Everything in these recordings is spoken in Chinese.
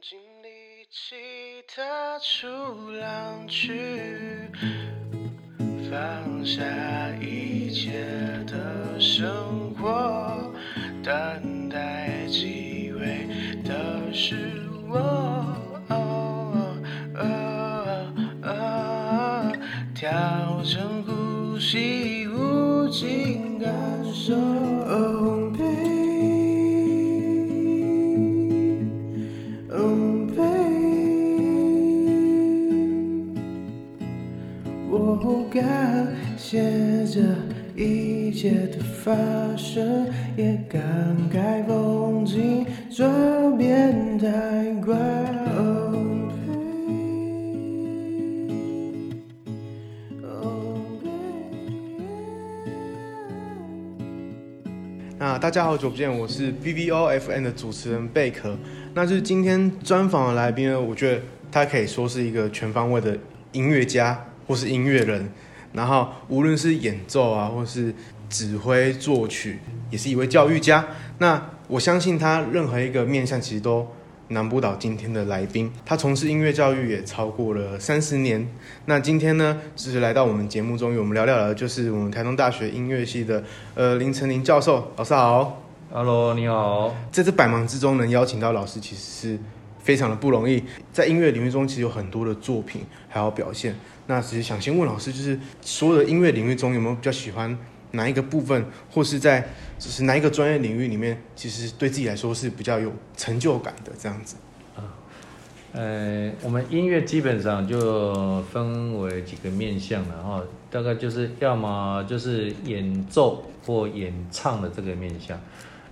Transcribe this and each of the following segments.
尽力气踏出浪去，放下一切的生活，等待机会的是我。调整呼吸，无尽感受。发生，也感慨风景转变太快。Oh, oh, 那大家好久不见，我是 BBOFN 的主持人贝壳。那就是今天专访的来宾呢，我觉得他可以说是一个全方位的音乐家或是音乐人。然后，无论是演奏啊，或是指挥作曲，也是一位教育家。那我相信他任何一个面向，其实都难不倒今天的来宾。他从事音乐教育也超过了三十年。那今天呢，就是来到我们节目中，与我们聊聊的，就是我们台东大学音乐系的呃林成林教授。老师好，Hello，你好。在这百忙之中能邀请到老师，其实是非常的不容易。在音乐领域中，其实有很多的作品还有表现。那其实想先问老师，就是所有的音乐领域中，有没有比较喜欢哪一个部分，或是在就是哪一个专业领域里面，其实对自己来说是比较有成就感的这样子？啊，呃，我们音乐基本上就分为几个面向了哈，大概就是要么就是演奏或演唱的这个面向，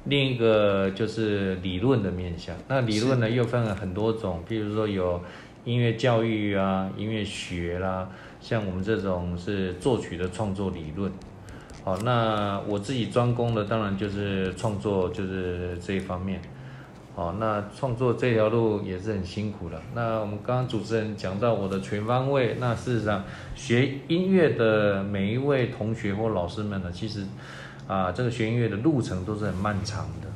另一个就是理论的面向。那理论呢又分了很多种，譬如说有。音乐教育啊，音乐学啦，像我们这种是作曲的创作理论。好，那我自己专攻的当然就是创作，就是这一方面。好，那创作这条路也是很辛苦的。那我们刚刚主持人讲到我的全方位，那事实上学音乐的每一位同学或老师们呢，其实啊，这个学音乐的路程都是很漫长的。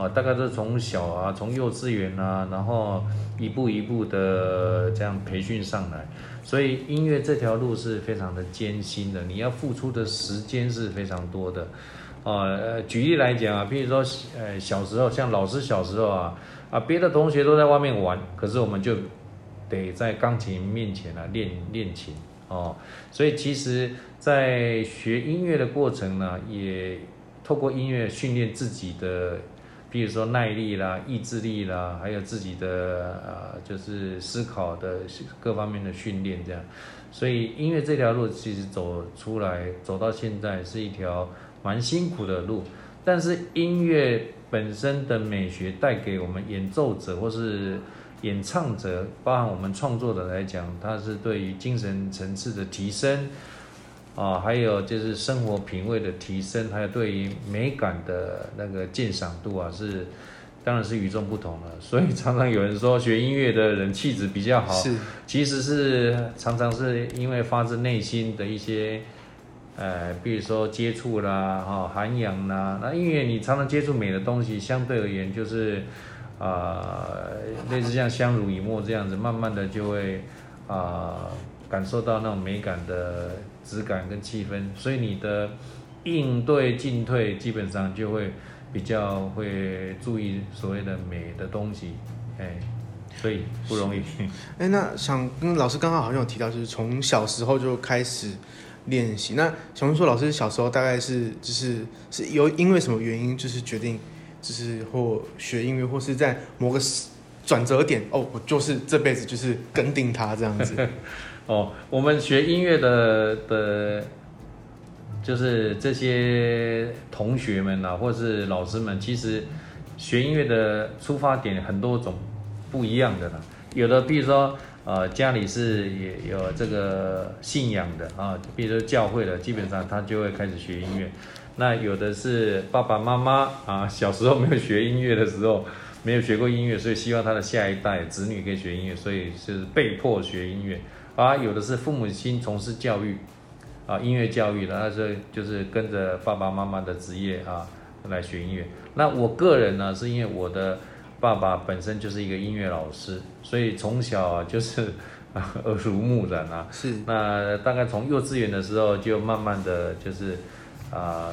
啊，大概是从小啊，从幼稚园啊，然后一步一步的这样培训上来，所以音乐这条路是非常的艰辛的，你要付出的时间是非常多的。啊，举例来讲啊，譬如说，呃，小时候像老师小时候啊，啊，别的同学都在外面玩，可是我们就得在钢琴面前啊练练琴哦。所以其实，在学音乐的过程呢，也透过音乐训练自己的。比如说耐力啦、意志力啦，还有自己的呃，就是思考的各方面的训练这样，所以音乐这条路其实走出来走到现在是一条蛮辛苦的路，但是音乐本身的美学带给我们演奏者或是演唱者，包含我们创作者来讲，它是对于精神层次的提升。啊，还有就是生活品味的提升，还有对于美感的那个鉴赏度啊，是当然是与众不同了。所以常常有人说学音乐的人气质比较好，是其实是常常是因为发自内心的一些，呃，比如说接触啦，哈、哦，涵养啦。那因为你常常接触美的东西，相对而言就是啊、呃，类似像相濡以沫这样子，慢慢的就会啊。呃感受到那种美感的质感跟气氛，所以你的应对进退基本上就会比较会注意所谓的美的东西，哎，所以不容易。哎，那想跟老师刚刚好像有提到，就是从小时候就开始练习。那小红说，老师小时候大概是就是是有因为什么原因，就是决定就是或学音乐，或是在某个转折点哦，我就是这辈子就是跟定他这样子。哦，我们学音乐的的，就是这些同学们呐，或是老师们，其实学音乐的出发点很多种不一样的啦。有的，比如说，呃，家里是也有这个信仰的啊，比如说教会的，基本上他就会开始学音乐。那有的是爸爸妈妈啊，小时候没有学音乐的时候，没有学过音乐，所以希望他的下一代子女可以学音乐，所以是被迫学音乐。啊，有的是父母亲从事教育，啊，音乐教育的，那是就是跟着爸爸妈妈的职业啊来学音乐。那我个人呢，是因为我的爸爸本身就是一个音乐老师，所以从小啊就是 耳濡目染啊。是。那大概从幼稚园的时候就慢慢的就是啊、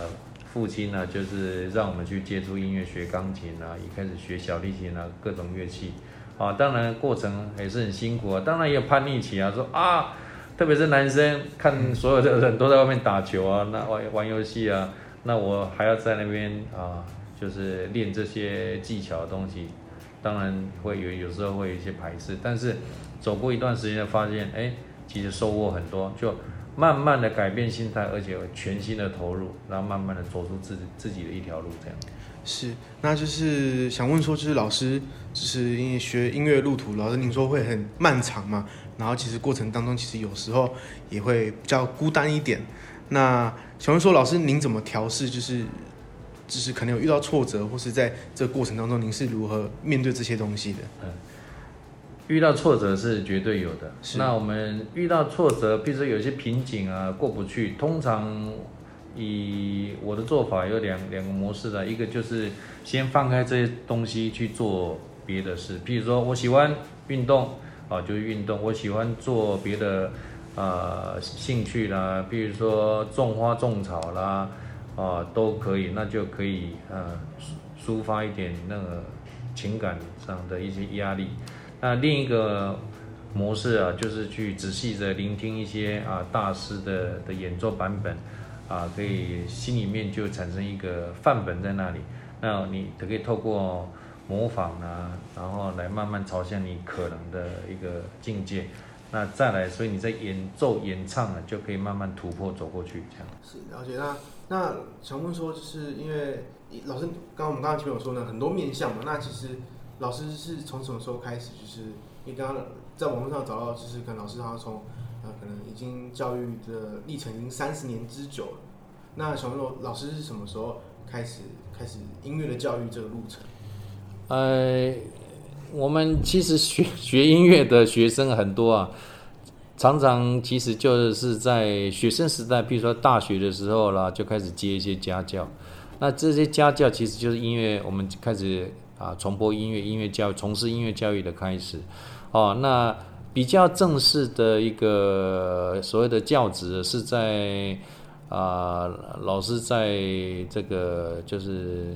父亲呢就是让我们去接触音乐，学钢琴啊，一开始学小提琴啊，各种乐器啊。当然过程也是很辛苦啊，当然也有叛逆期啊，说啊，特别是男生看所有的人都在外面打球啊，那玩玩游戏啊，那我还要在那边啊。就是练这些技巧的东西，当然会有有时候会有一些排斥，但是走过一段时间，发现哎，其实收获很多，就慢慢的改变心态，而且全新的投入，然后慢慢的走出自己自己的一条路，这样。是，那就是想问说，就是老师，就是因为学音乐路途，老师您说会很漫长嘛？然后其实过程当中，其实有时候也会比较孤单一点。那想问说，老师您怎么调试？就是。就是可能有遇到挫折，或是在这个过程当中，您是如何面对这些东西的？嗯，遇到挫折是绝对有的。是。那我们遇到挫折，比如说有些瓶颈啊过不去，通常以我的做法有两两个模式的，一个就是先放开这些东西去做别的事，譬如说我喜欢运动啊，就运动；我喜欢做别的啊兴趣啦，比如说种花种草啦。啊，都可以，那就可以呃抒发一点那个情感上的一些压力。那另一个模式啊，就是去仔细的聆听一些啊大师的的演奏版本，啊，可以心里面就产生一个范本在那里。那你可以透过模仿啊，然后来慢慢朝向你可能的一个境界。那再来，所以你在演奏演唱呢，就可以慢慢突破走过去，这样。是，了解那。那想问说，就是因为老师刚刚我们刚刚前面有说呢，很多面向嘛。那其实老师是从什么时候开始？就是你刚刚在网络上找到，就是跟老师他从呃可能已经教育的历程已经三十年之久了。那想问说，老师是什么时候开始开始音乐的教育这个路程？呃，我们其实学学音乐的学生很多啊。常常其实就是在学生时代，比如说大学的时候啦，就开始接一些家教。那这些家教其实就是音乐，我们开始啊传播音乐、音乐教育、从事音乐教育的开始。哦，那比较正式的一个所谓的教职是在啊老师在这个就是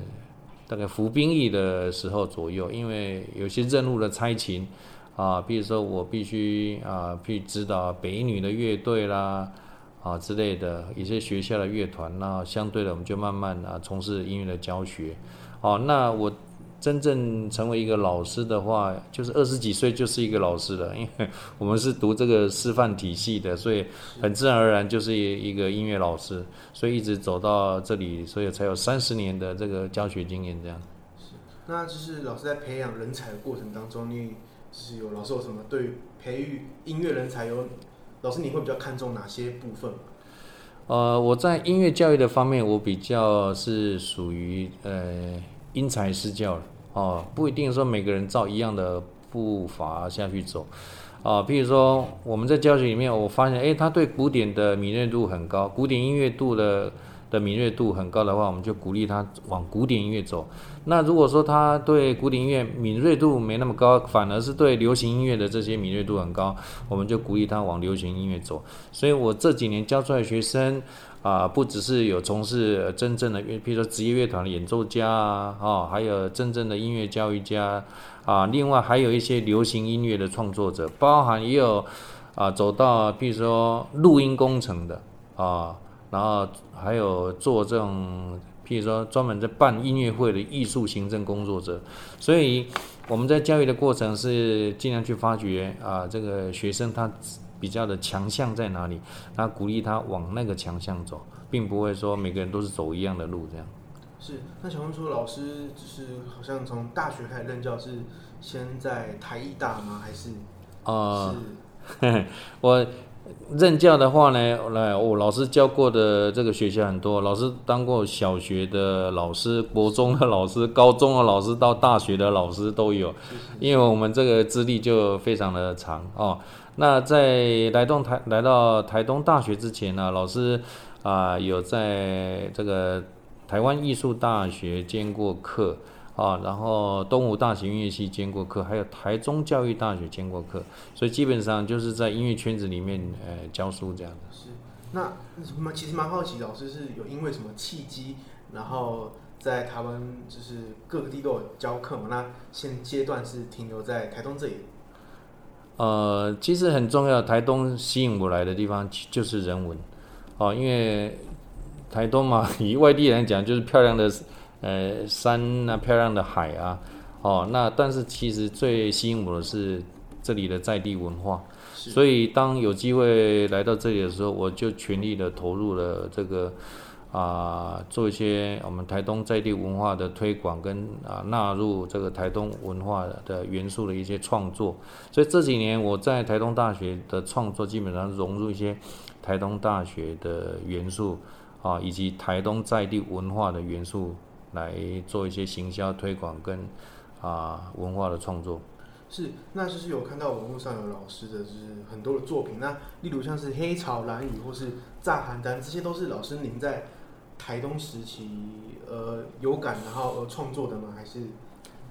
大概服兵役的时候左右，因为有些任务的差勤。啊，比如说我必须啊去指导北女的乐队啦，啊之类的一些学校的乐团，那相对的我们就慢慢啊从事音乐的教学。哦、那我真正成为一个老师的话，就是二十几岁就是一个老师了，因为我们是读这个师范体系的，所以很自然而然就是一个音乐老师，所以一直走到这里，所以才有三十年的这个教学经验这样。是，那就是老师在培养人才的过程当中，你就。是有老师有什么对培育音乐人才有老师你会比较看重哪些部分？呃，我在音乐教育的方面，我比较是属于呃因材施教了哦，不一定说每个人照一样的步伐下去走啊。比如说我们在教学里面，我发现哎，他对古典的敏锐度很高，古典音乐度的。的敏锐度很高的话，我们就鼓励他往古典音乐走。那如果说他对古典音乐敏锐度没那么高，反而是对流行音乐的这些敏锐度很高，我们就鼓励他往流行音乐走。所以我这几年教出来学生啊，不只是有从事真正的，比如说职业乐团的演奏家啊，啊，还有真正的音乐教育家啊，另外还有一些流行音乐的创作者，包含也有啊，走到比如说录音工程的啊。然后还有做这种，譬如说专门在办音乐会的艺术行政工作者，所以我们在教育的过程是尽量去发掘啊，这个学生他比较的强项在哪里，那鼓励他往那个强项走，并不会说每个人都是走一样的路这样。是，那想问说，老师就是好像从大学开始任教，是先在台艺大吗？还是？啊、呃，我。任教的话呢，来，我老师教过的这个学校很多，老师当过小学的老师、国中的老师、高中的老师到大学的老师都有，因为我们这个资历就非常的长哦。那在来到台来到台东大学之前呢，老师啊有在这个台湾艺术大学兼过课啊，然后东吴大学音乐系兼过课，还有台中教育大学兼过课，所以基本上就是在音乐圈子里面呃教书这样的。是，那其实蛮好奇，老师是有因为什么契机，然后在台湾就是各个地都有教课嘛？那现阶段是停留在台东这里。呃，其实很重要，台东吸引我来的地方就是人文，哦，因为台东嘛，以外地人来讲，就是漂亮的呃山啊，漂亮的海啊，哦，那但是其实最吸引我的是这里的在地文化，所以当有机会来到这里的时候，我就全力的投入了这个。啊，做一些我们台东在地文化的推广，跟啊纳入这个台东文化的元素的一些创作。所以这几年我在台东大学的创作，基本上融入一些台东大学的元素啊，以及台东在地文化的元素，来做一些行销推广跟啊文化的创作。是，那就是有看到网络上有老师的，就是很多的作品。那例如像是黑潮蓝雨或是炸寒单，这些都是老师您在。台东时期，呃，有感然后而创作的吗？还是？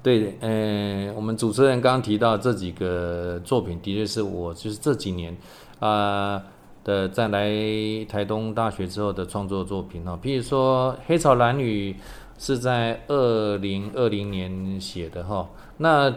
对的，呃，我们主持人刚刚提到这几个作品，的确是我就是这几年啊、的在来台东大学之后的创作作品哈。譬如说《黑潮蓝女》是在二零二零年写的哈。那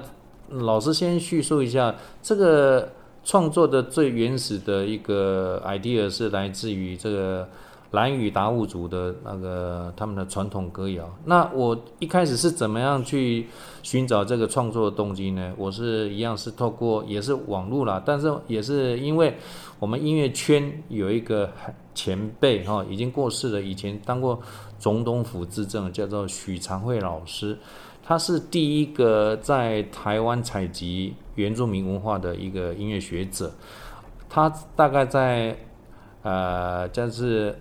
老师先叙述一下这个创作的最原始的一个 idea 是来自于这个。兰屿达悟族的那个他们的传统歌谣，那我一开始是怎么样去寻找这个创作的动机呢？我是一样是透过也是网络啦，但是也是因为我们音乐圈有一个前辈哈，已经过世了，以前当过总统府资政，叫做许长惠老师，他是第一个在台湾采集原住民文化的一个音乐学者，他大概在呃，就是。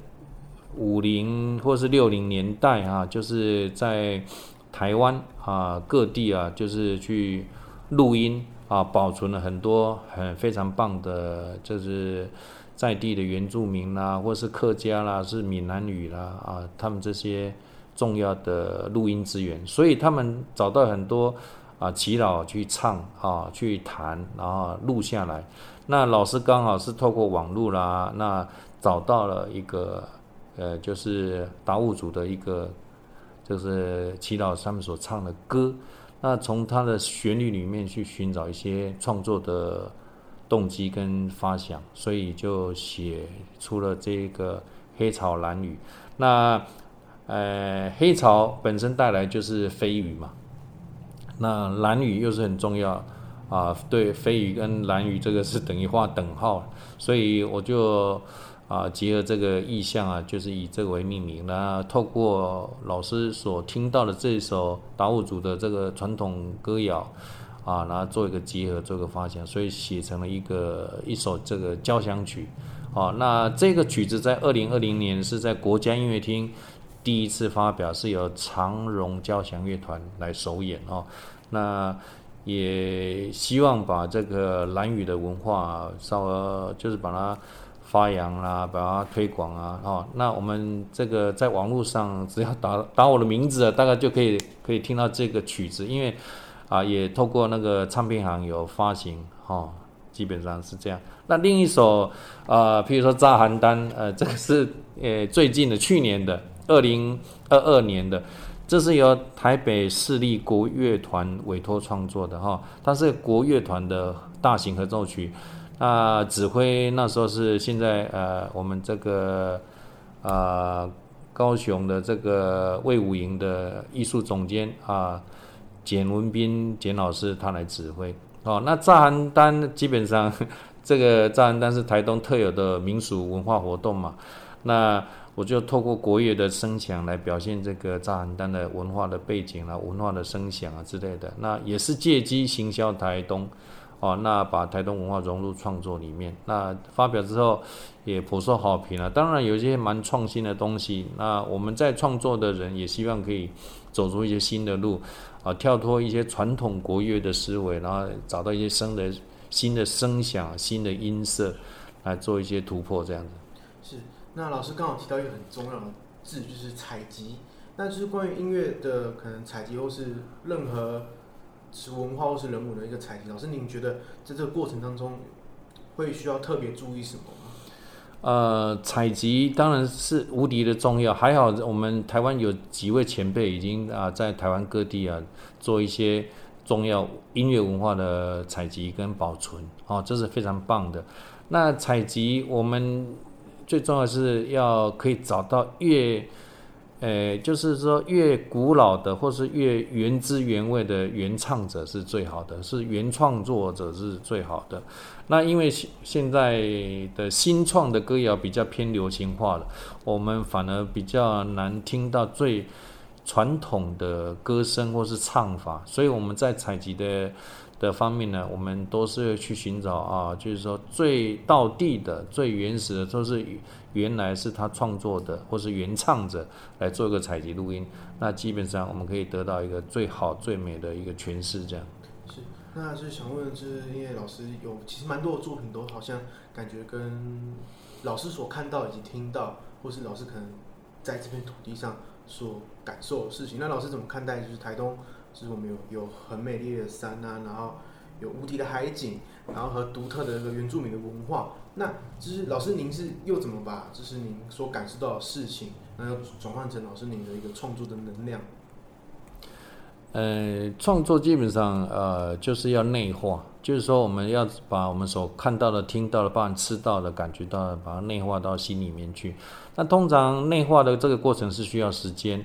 五零或是六零年代啊，就是在台湾啊各地啊，就是去录音啊，保存了很多很非常棒的，就是在地的原住民啦，或是客家啦，是闽南语啦啊，他们这些重要的录音资源，所以他们找到很多啊耆老去唱啊，去弹，然后录下来。那老师刚好是透过网络啦，那找到了一个。呃，就是达悟族的一个，就是祈祷他们所唱的歌，那从他的旋律里面去寻找一些创作的动机跟发想，所以就写出了这个黑潮蓝雨。那呃，黑潮本身带来就是飞雨嘛，那蓝雨又是很重要啊，对，飞雨跟蓝雨这个是等于画等号，所以我就。啊，结合这个意象啊，就是以这个为命名。那透过老师所听到的这一首达悟族的这个传统歌谣啊，然后做一个结合，做一个发想，所以写成了一个一首这个交响曲。啊，那这个曲子在二零二零年是在国家音乐厅第一次发表，是由长荣交响乐团来首演哦。那也希望把这个兰屿的文化稍微就是把它。发扬啦，把它推广啊，哦，那我们这个在网络上只要打打我的名字，大概就可以可以听到这个曲子，因为啊，也透过那个唱片行有发行，哦，基本上是这样。那另一首啊，譬如说《炸邯郸》，呃，这个是呃最近的，去年的二零二二年的，这是由台北市立国乐团委托创作的哈，它是国乐团的大型合奏曲。那指挥那时候是现在呃，我们这个呃高雄的这个魏武营的艺术总监啊，简文彬简老师他来指挥哦。那炸寒单基本上这个炸寒单是台东特有的民俗文化活动嘛，那我就透过国乐的声响来表现这个炸寒单的文化的背景啊，文化的声响啊之类的，那也是借机行销台东。哦，那把台东文化融入创作里面，那发表之后也颇受好评了。当然有一些蛮创新的东西，那我们在创作的人也希望可以走出一些新的路，啊，跳脱一些传统国乐的思维，然后找到一些新的新的声响、新的音色，来做一些突破，这样子。是，那老师刚好提到一个很重要的字，就是采集。那就是关于音乐的可能采集或是任何是文化或是人物的一个采集，老师您觉得在这个过程当中会需要特别注意什么吗？呃，采集当然是无敌的重要。还好我们台湾有几位前辈已经啊，在台湾各地啊做一些重要音乐文化的采集跟保存，哦，这是非常棒的。那采集我们最重要是要可以找到越。呃，就是说，越古老的或是越原汁原味的原唱者是最好的，是原创作者是最好的。那因为现在的新创的歌谣比较偏流行化了，我们反而比较难听到最传统的歌声或是唱法，所以我们在采集的的方面呢，我们都是去寻找啊，就是说最道地的、最原始的，都是原来是他创作的或是原唱者来做一个采集录音，那基本上我们可以得到一个最好最美的一个诠释。这样是，那是想问，就是因为老师有其实蛮多的作品都好像感觉跟老师所看到以及听到，或是老师可能在这片土地上所感受的事情，那老师怎么看待就是台东？就是我们有有很美丽的山啊，然后有无敌的海景，然后和独特的这个原住民的文化。那就是老师您是又怎么把就是您所感受到的事情，然后转换成老师您的一个创作的能量？呃，创作基本上呃就是要内化，就是说我们要把我们所看到的、听到的、包含吃到的、感觉到的，把它内化到心里面去。那通常内化的这个过程是需要时间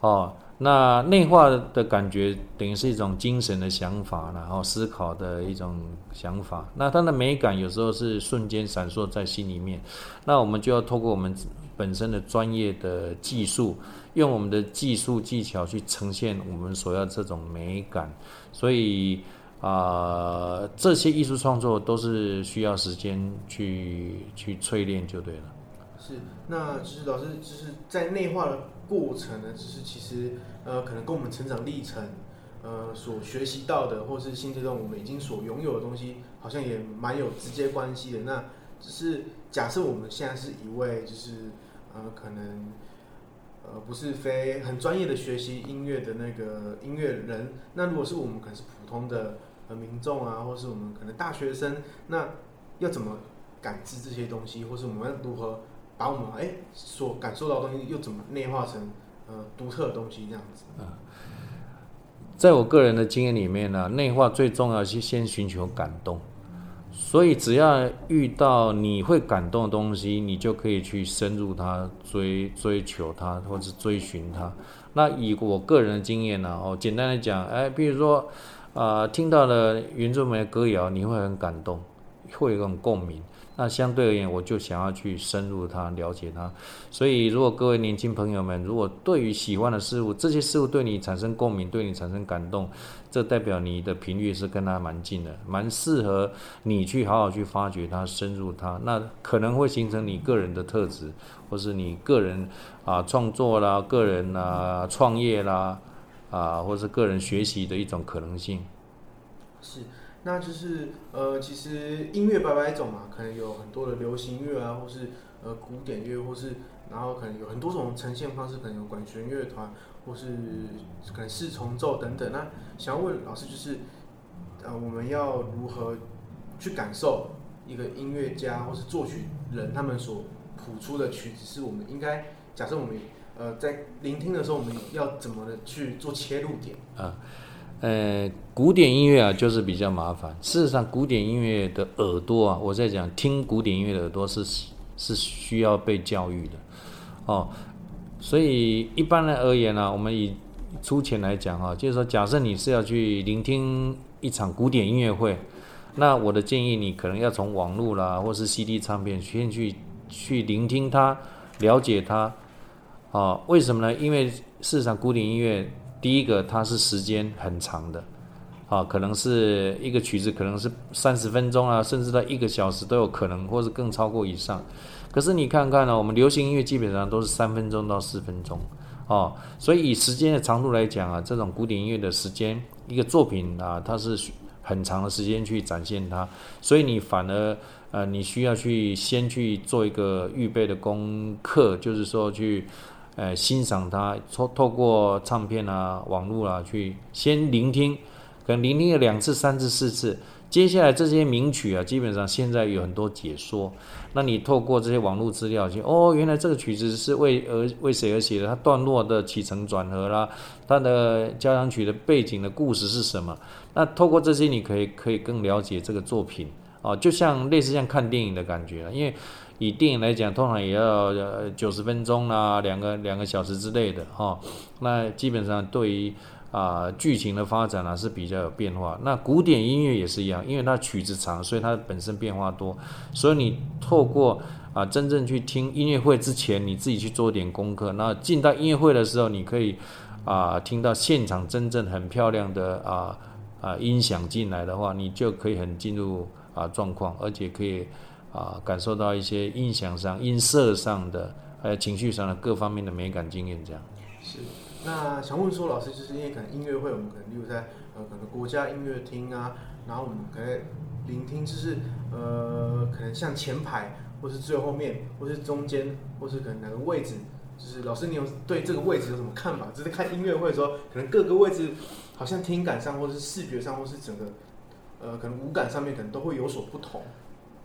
哦。那内化的感觉等于是一种精神的想法，然后思考的一种想法。那它的美感有时候是瞬间闪烁在心里面。那我们就要透过我们本身的专业的技术，用我们的技术技巧去呈现我们所要这种美感。所以啊、这些艺术创作都是需要时间去去淬炼就对了。是，那其实老师就是在内化的。过程呢，就是其实呃，可能跟我们成长历程，呃，所学习到的，或是现阶段我们已经所拥有的东西，好像也蛮有直接关系的。那只是假设我们现在是一位，就是呃，可能呃，不是非很专业的学习音乐的那个音乐人。那如果是我们可能是普通的呃民众啊，或是我们可能大学生，那要怎么感知这些东西，或是我们要如何？把我们哎所感受到的东西又怎么内化成呃独特的东西这样子啊？在我个人的经验里面呢，内化最重要是先寻求感动，所以只要遇到你会感动的东西，你就可以去深入它，追追求它，或者追寻它。那以我个人的经验呢，哦，简单的讲，哎，比如说啊、听到了原住民的歌谣，你会很感动，会有一种共鸣。那相对而言，我就想要去深入它，了解它。所以，如果各位年轻朋友们，如果对于喜欢的事物，这些事物对你产生共鸣，对你产生感动，这代表你的频率是跟它蛮近的，蛮适合你去好好去发掘它，深入它。那可能会形成你个人的特质，或是你个人啊创作啦、个人啊创业啦啊，或是个人学习的一种可能性。是。那就是呃，其实音乐百百种嘛，可能有很多的流行乐啊，或是呃古典乐，或是然后可能有很多种呈现方式，可能有管弦乐团，或是可能四重奏等等。那想要问老师，就是呃，我们要如何去感受一个音乐家或是作曲人他们所谱出的曲子，是我们应该假设我们呃在聆听的时候，我们要怎么的去做切入点啊？呃，古典音乐啊，就是比较麻烦。事实上，古典音乐的耳朵啊，我在讲听古典音乐的耳朵是是需要被教育的哦。所以一般来而言呢、我们以粗浅来讲啊，就是说，假设你是要去聆听一场古典音乐会，那我的建议你可能要从网络啦，或是 CD 唱片先去去聆听它，了解它啊、哦。为什么呢？因为事实上，古典音乐。第一个，它是时间很长的，啊，可能是一个曲子，可能是三十分钟啊，甚至到一个小时都有可能，或是更超过以上。可是你看看呢，我们流行音乐基本上都是三分钟到四分钟，哦，所以以时间的长度来讲啊，这种古典音乐的时间，一个作品啊，它是很长的时间去展现它，所以你反而呃，你需要去先去做一个预备的功课，就是说去。呃欣赏它，透透过唱片啊、网络啊去先聆听，可能聆听了两次、三次、四次。接下来这些名曲啊，基本上现在有很多解说。那你透过这些网络资料去，哦，原来这个曲子是为而为谁而写的？它段落的起承转合啦，它的交响曲的背景的故事是什么？那透过这些，你可以可以更了解这个作品啊，就像类似像看电影的感觉。因为以电影来讲，通常也要九十分钟啦，两个两个小时之类的哈。那基本上对于。啊，剧情的发展呢、啊、是比较有变化。那古典音乐也是一样，因为它曲子长，所以它本身变化多。所以你透过啊，真正去听音乐会之前，你自己去做点功课。那进到音乐会的时候，你可以啊听到现场真正很漂亮的啊啊音响进来的话，你就可以很进入啊状况，而且可以啊感受到一些音响上、音色上的，还有情绪上的各方面的美感经验。这样是。那想问说，老师，就是因为可能音乐会，我们可能例如在呃，可能国家音乐厅啊，然后我们可能聆听，就是呃，可能像前排，或是最后面，或是中间，或是可能哪个位置，就是老师，你有对这个位置有什么看法？就是看音乐会的时候，可能各个位置好像听感上，或是视觉上，或是整个呃，可能五感上面，可能都会有所不同，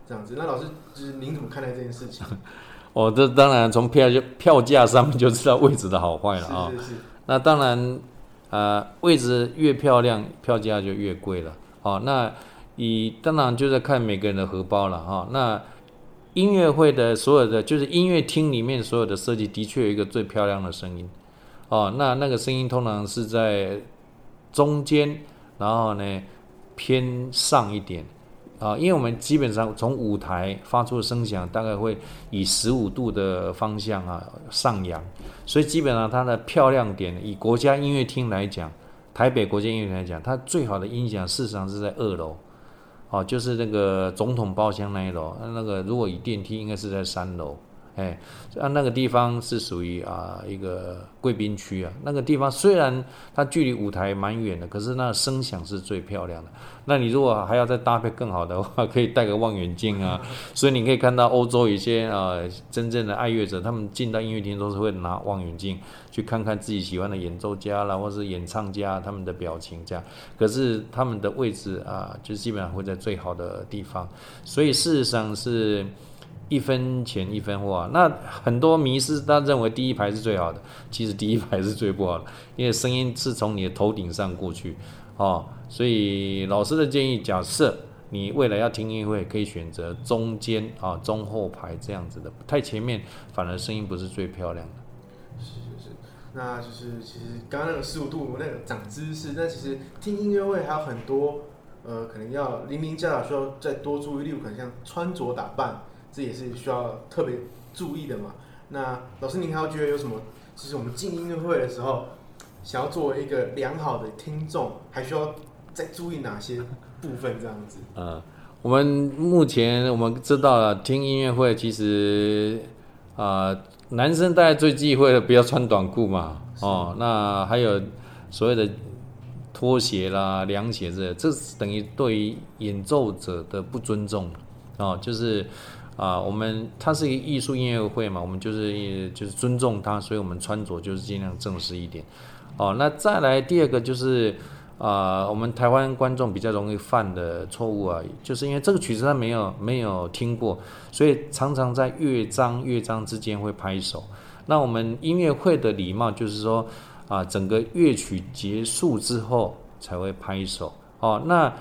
这样子。那老师，就是您怎么看待这件事情？哦，这当然从票就票价上面就知道位置的好坏了啊。是是是。那当然，呃，位置越漂亮，票价就越贵了。哦，那以当然就是看每个人的荷包了哈。那音乐会的所有的，就是音乐厅里面所有的设计，的确有一个最漂亮的声音。哦，那那个声音通常是在中间，然后呢偏上一点。啊，因为我们基本上从舞台发出的声响大概会以十五度的方向啊上扬，所以基本上它的漂亮点，以国家音乐厅来讲，台北国家音乐厅来讲，它最好的音响事实上是在二楼，哦，就是那个总统包厢那一楼，那个如果以电梯应该是在三楼。哎，啊，那个地方是属于啊一个贵宾区啊。那个地方虽然它距离舞台蛮远的，可是那声响是最漂亮的。那你如果还要再搭配更好的话，可以带个望远镜啊。所以你可以看到欧洲一些啊真正的爱乐者，他们进到音乐厅都是会拿望远镜去看看自己喜欢的演奏家啦，或是演唱家他们的表情这样。可是他们的位置啊，就基本上会在最好的地方。所以事实上是。一分钱一分货啊，那很多迷思，他认为第一排是最好的，其实第一排是最不好的，因为声音是从你的头顶上过去，哦，所以老师的建议，假设你未来要听音乐会，可以选择中间啊中后排这样子的，太前面反而声音不是最漂亮的。是是是，那就是其实刚刚那个十五度那个长知识，那其实听音乐会还有很多呃，可能要零零加需要再多注意，例如可能像穿着打扮。这也是需要特别注意的嘛。那老师，您还要觉得有什么？其实我们进音乐会的时候，想要作为一个良好的听众，还需要再注意哪些部分？这样子。呃，我们目前我们知道了，听音乐会其实啊、呃，男生大家最忌讳的不要穿短裤嘛。哦，那还有所谓的拖鞋啦、凉鞋子，这是等于对于演奏者的不尊重哦，就是。啊，我们它是一个艺术音乐会嘛，我们就是就是尊重它，所以我们穿着就是尽量正式一点。哦，那再来第二个就是啊，我们台湾观众比较容易犯的错误啊，就是因为这个曲子他没有没有听过，所以常常在乐章乐章之间会拍手。那我们音乐会的礼貌就是说啊，整个乐曲结束之后才会拍手。哦，那。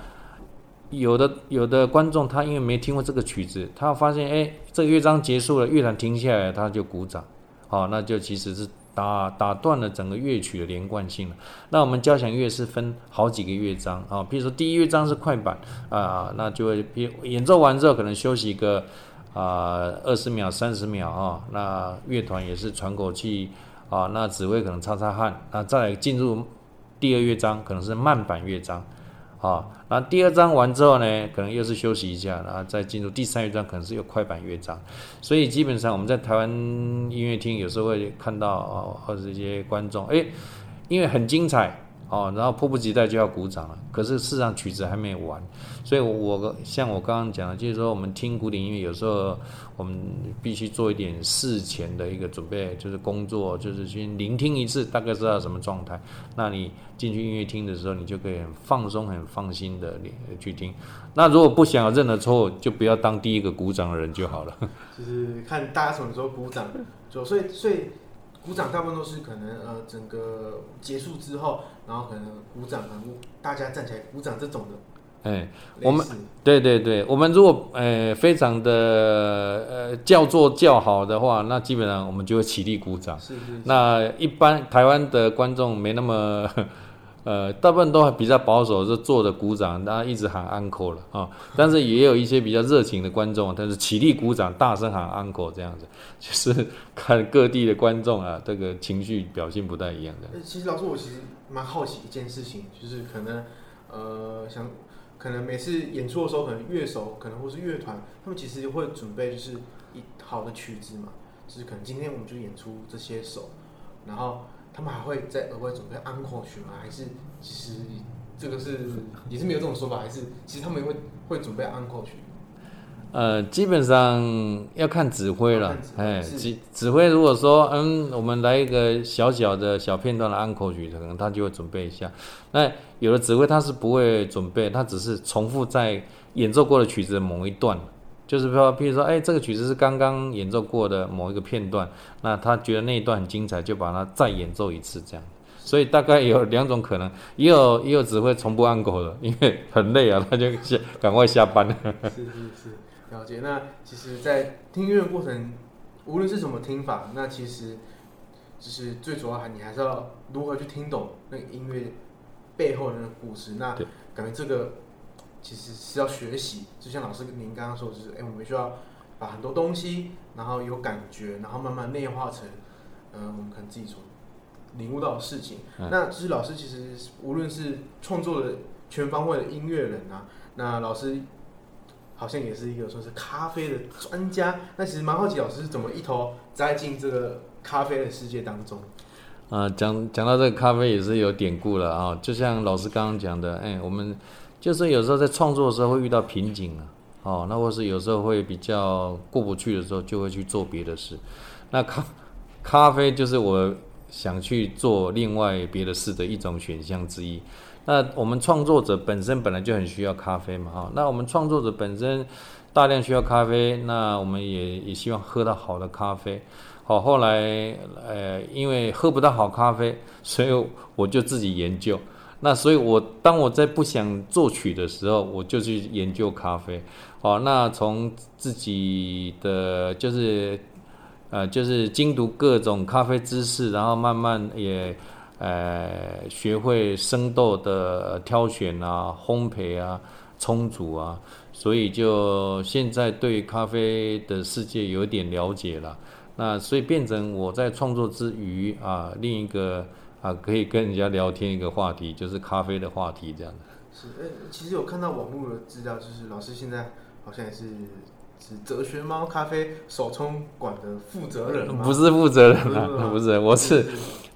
有的有的观众他因为没听过这个曲子，他发现哎，这个乐章结束了，乐团停下来，他就鼓掌，好，那就其实是打打断了整个乐曲的连贯性了。那我们交响乐是分好几个乐章啊，比如说第一乐章是快板啊，那就会演奏完之后可能休息个啊二十秒三十秒啊，那乐团也是喘口气啊，那指挥可能擦擦汗，那再进入第二乐章，可能是慢板乐章。好，那第二章完之后呢，可能又是休息一下，然后再进入第三乐章，可能是又快板乐章。所以基本上我们在台湾音乐厅有时候会看到哦，或者一些观众，哎，因为很精彩哦，然后迫不及待就要鼓掌了。可是事实上曲子还没有完，所以我像我刚刚讲的，就是说我们听古典音乐有时候我们必须做一点事前的一个准备，就是工作，就是先聆听一次，大概知道什么状态。那你进去音乐厅的时候，你就可以很放松、很放心的去听。那如果不想有任何错，就不要当第一个鼓掌的人就好了。就是看大家什么时候鼓掌，就所以所以。鼓掌大部分都是可能呃整个结束之后，然后可能鼓掌，可能大家站起来鼓掌这种的。哎、欸，我们对对对，我们如果呃非常的呃叫做叫好的话，那基本上我们就会起立鼓掌。是是是。那一般台湾的观众没那么。呃，大部分都还比较保守，就坐着鼓掌，大家一直喊 uncle 了啊。但是也有一些比较热情的观众，但是起立鼓掌，大声喊 uncle 这样子，就是看各地的观众啊，这个情绪表现不太一样的。其实老师，我其实蛮好奇一件事情，就是可能呃，想可能每次演出的时候，可能乐手，可能或是乐团，他们其实会准备就是一好的曲子嘛，就是可能今天我们就演出这些首，然后。他们还会再额外准备安可曲吗？还是其实这个是也是没有这种说法？还是其实他们会会准备安可曲？呃，基本上要看指挥了。哎，指指挥如果说嗯，我们来一个小小的小片段的安可曲，可能他就会准备一下。那有的指挥他是不会准备，他只是重复在演奏过的曲子的某一段。就是说，譬如说，哎，这个曲子是刚刚演奏过的某一个片段，那他觉得那一段很精彩，就把它再演奏一次，这样。所以大概有两种可能，也有也有只会从不按口的，因为很累啊，他就下 赶快下班了。是是是，了解。那其实，在听音乐的过程，无论是什么听法，那其实就是最主要还你还是要如何去听懂那个音乐背后的那个故事。那感觉这个。其实是要学习，就像老师您刚刚说，就是哎，我们需要把很多东西，然后有感觉，然后慢慢内化成，嗯、呃，我们可能自己从领悟到的事情。嗯、那其实老师其实无论是创作的全方位的音乐人啊，那老师好像也是一个说是咖啡的专家。那其实蛮好奇，老师是怎么一头栽进这个咖啡的世界当中？啊、呃，讲讲到这个咖啡也是有典故了啊，就像老师刚刚讲的，哎，我们。就是有时候在创作的时候会遇到瓶颈啊，哦，那或是有时候会比较过不去的时候，就会去做别的事。那咖 咖啡就是我想去做另外别的事的一种选项之一。那我们创作者本身本来就很需要咖啡嘛，哈。那我们创作者本身大量需要咖啡，那我们也也希望喝到好的咖啡。好，后来呃，因为喝不到好咖啡，所以我就自己研究。那所以我，当我在不想作曲的时候，我就去研究咖啡。哦，那从自己的就是，呃，就是精读各种咖啡知识，然后慢慢也，呃，学会生豆的挑选啊、烘焙啊、冲煮啊，所以就现在对咖啡的世界有点了解了。那所以变成我在创作之余啊，另一个。啊，可以跟人家聊天一个话题，就是咖啡的话题这样的。是，诶，其实有看到网络的资料，就是老师现在好像也是是哲学猫咖啡手冲馆的负责人。不是负责人啊，不是，我是，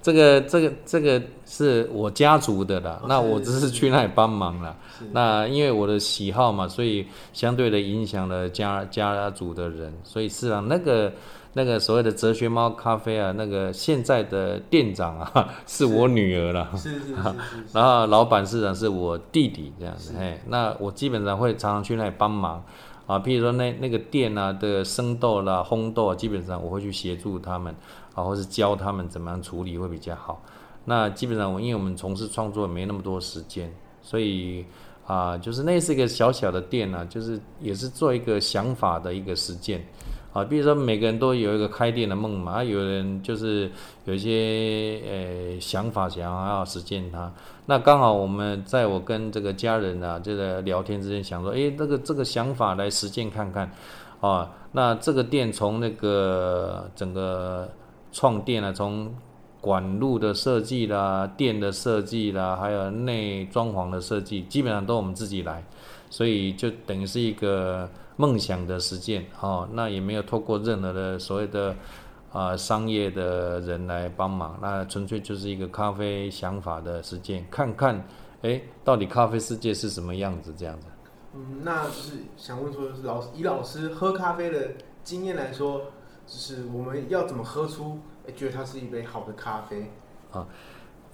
这个这个这个是我家族的啦，哦、那我只是去那里帮忙啦。那因为我的喜好嘛，所以相对的影响了家家族的人，所以是啊，那个。那个所谓的哲学猫咖啡啊，那个现在的店长啊，是我女儿了。是是是，是，是，是。然后老板市长是我弟弟这样子，嘿，那我基本上会常常去那里帮忙啊，譬如说那那个店啊的生豆啦、烘豆啊，基本上我会去协助他们啊，或是教他们怎么样处理会比较好。那基本上我因为我们从事创作没那么多时间，所以啊，就是那是一个小小的店啊，就是也是做一个想法的一个实践。啊，比如说每个人都有一个开店的梦嘛，啊，有人就是有一些呃想法想要实践它。那刚好我们在我跟这个家人啊这个聊天之间想说，诶，这个这个想法来实践看看，啊，那这个店从那个整个创店啊，从管路的设计啦、店的设计啦，还有内装潢的设计，基本上都我们自己来，所以就等于是一个。梦想的实践，哦，那也没有透过任何的所谓的啊、呃、商业的人来帮忙，那纯粹就是一个咖啡想法的实践，看看哎，到底咖啡世界是什么样子这样子。嗯，那就是想问说，就是老以老师喝咖啡的经验来说，就是我们要怎么喝出哎觉得它是一杯好的咖啡啊？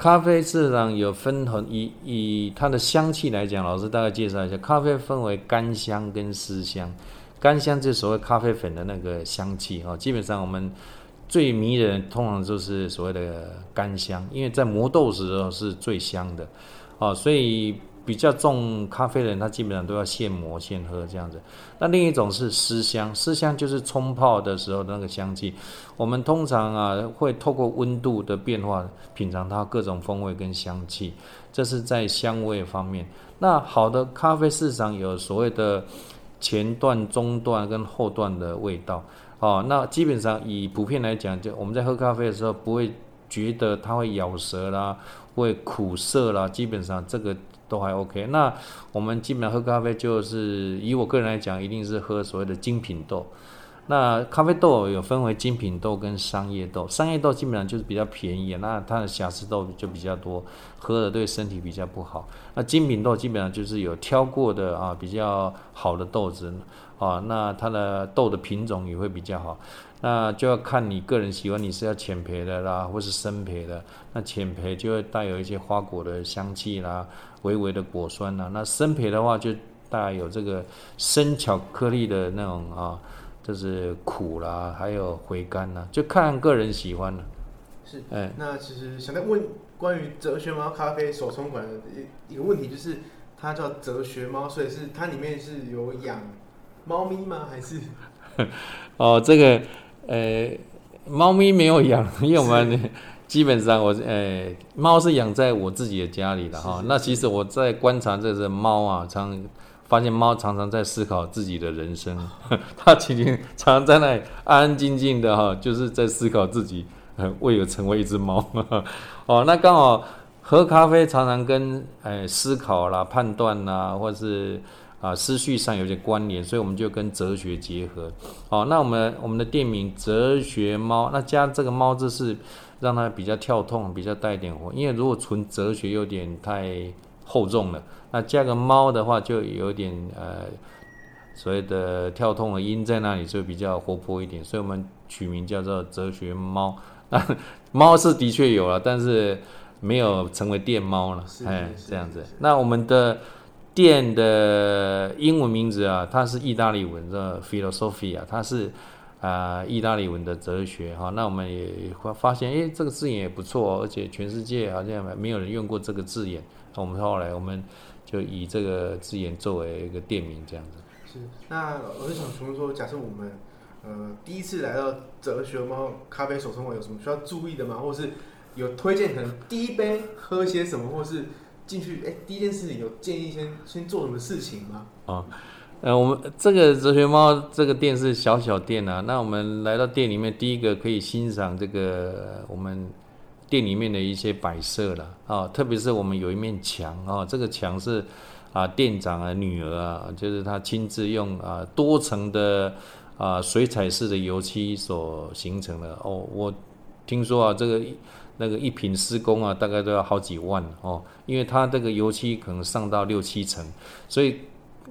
咖啡市场有分很以以它的香气来讲，老师大概介绍一下，咖啡分为干香跟湿香。干香就是所谓咖啡粉的那个香气哈，基本上我们最迷人通常就是所谓的干香，因为在磨豆时候是最香的，哦，所以。比较重咖啡的人，他基本上都要现磨现喝这样子。那另一种是湿香，湿香就是冲泡的时候的那个香气。我们通常啊会透过温度的变化品尝它各种风味跟香气，这是在香味方面。那好的咖啡市场有所谓的前段、中段跟后段的味道哦。那基本上以普遍来讲，就我们在喝咖啡的时候不会觉得它会咬舌啦，会苦涩啦，基本上这个。都还 OK，那我们基本上喝咖啡就是以我个人来讲，一定是喝所谓的精品豆。那咖啡豆有分为精品豆跟商业豆，商业豆基本上就是比较便宜，那它的瑕疵豆就比较多，喝的对身体比较不好。那精品豆基本上就是有挑过的啊，比较好的豆子啊，那它的豆的品种也会比较好。那就要看你个人喜欢，你是要浅焙的啦，或是深焙的。那浅焙就会带有一些花果的香气啦，微微的果酸啦。那深焙的话，就带有这个生巧克力的那种啊，就是苦啦，还有回甘啦，就看个人喜欢了。是，哎，那其实想再问关于哲学猫咖啡手冲馆的一一个问题，就是它叫哲学猫，所以是它里面是有养猫咪吗？还是？哦，这个。呃，猫咪没有养，因为我们基本上我呃，猫是养在我自己的家里的哈。那其实我在观察这只猫啊，常发现猫常常在思考自己的人生，它其实常常在那里安安静静的哈，就是在思考自己为了成为一只猫。哦，那刚好喝咖啡常常跟呃思考啦、判断啦，或是。啊，思绪上有些关联，所以我们就跟哲学结合。好，那我们我们的店名“哲学猫”，那加这个“猫”字是让它比较跳痛，比较带一点活。因为如果纯哲学有点太厚重了，那加个“猫”的话就有点呃所谓的跳痛的音在那里，就比较活泼一点。所以我们取名叫做“哲学猫”。那猫是的确有了，但是没有成为店猫了。哎，这样子。那我们的。店的英文名字啊，它是意大利文的 philosophia，它是啊、意大利文的哲学哈。那我们也会发现，诶，这个字眼也不错哦，而且全世界好像没有人用过这个字眼。那我们后来我们就以这个字眼作为一个店名，这样子。是。那我是想询问说，假设我们呃第一次来到哲学猫咖啡手冲馆，有什么需要注意的吗？或是有推荐可能第一杯喝些什么，或是？进去哎，第一件事情有建议先先做什么事情吗？哦，呃，我们这个哲学猫这个店是小小店啊。那我们来到店里面，第一个可以欣赏这个我们店里面的一些摆设了啊，特别是我们有一面墙啊，这个墙是啊店长的女儿啊，就是他亲自用啊多层的啊水彩式的油漆所形成的哦。我听说啊这个。那个一平施工啊，大概都要好几万哦，因为它这个油漆可能上到六七层，所以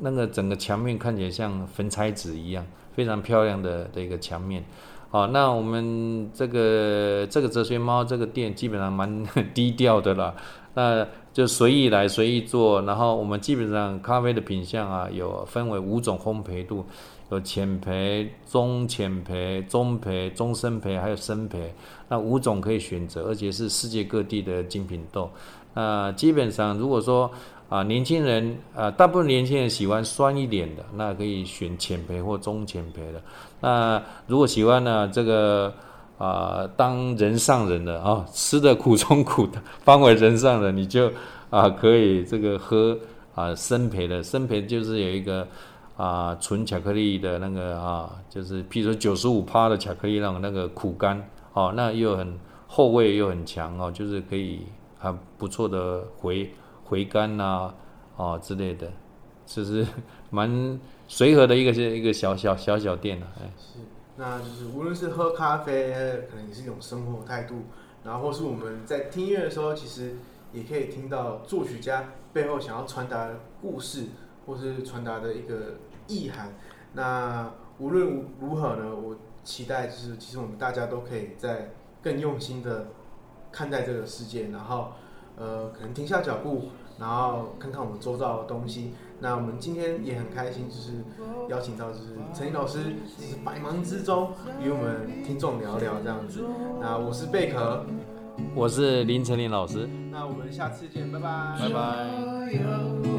那个整个墙面看起来像粉彩纸一样，非常漂亮的的一个墙面。好，那我们这个这个哲学猫这个店基本上蛮低调的啦，那就随意来随意做，然后我们基本上咖啡的品相啊，有分为五种烘焙度。有浅培、中浅培、中培、中深培，还有深培，那五种可以选择，而且是世界各地的精品豆。那基本上，如果说啊，年轻人啊，大部分年轻人喜欢酸一点的，那可以选浅培或中浅培的。那如果喜欢呢，这个啊，当人上人的啊，吃的苦 中苦的，方为人上人，你就啊，可以这个喝啊深培的，深培就是有一个。啊，纯巧克力的那个啊，就是譬如说九十五趴的巧克力那种那个苦甘，哦，那又很后味又很强哦，就是可以很不错的回回甘呐，啊，哦之类的，就是 蛮随和的一个一个小小小小店了，哎。是，那就是无论是喝咖啡，可能也是一种生活态度，然后或是我们在听音乐的时候，其实也可以听到作曲家背后想要传达的故事，或是传达的一个意涵。那无论如何呢，我期待就是其实我们大家都可以在更用心的看待这个世界，然后呃，可能停下脚步，然后看看我们周遭的东西。那我们今天也很开心，就是邀请到就是陈琳老师，就是百忙之中与我们听众聊聊这样子。那我是贝壳，我是林晨林老师。那我们下次见，拜拜，拜拜。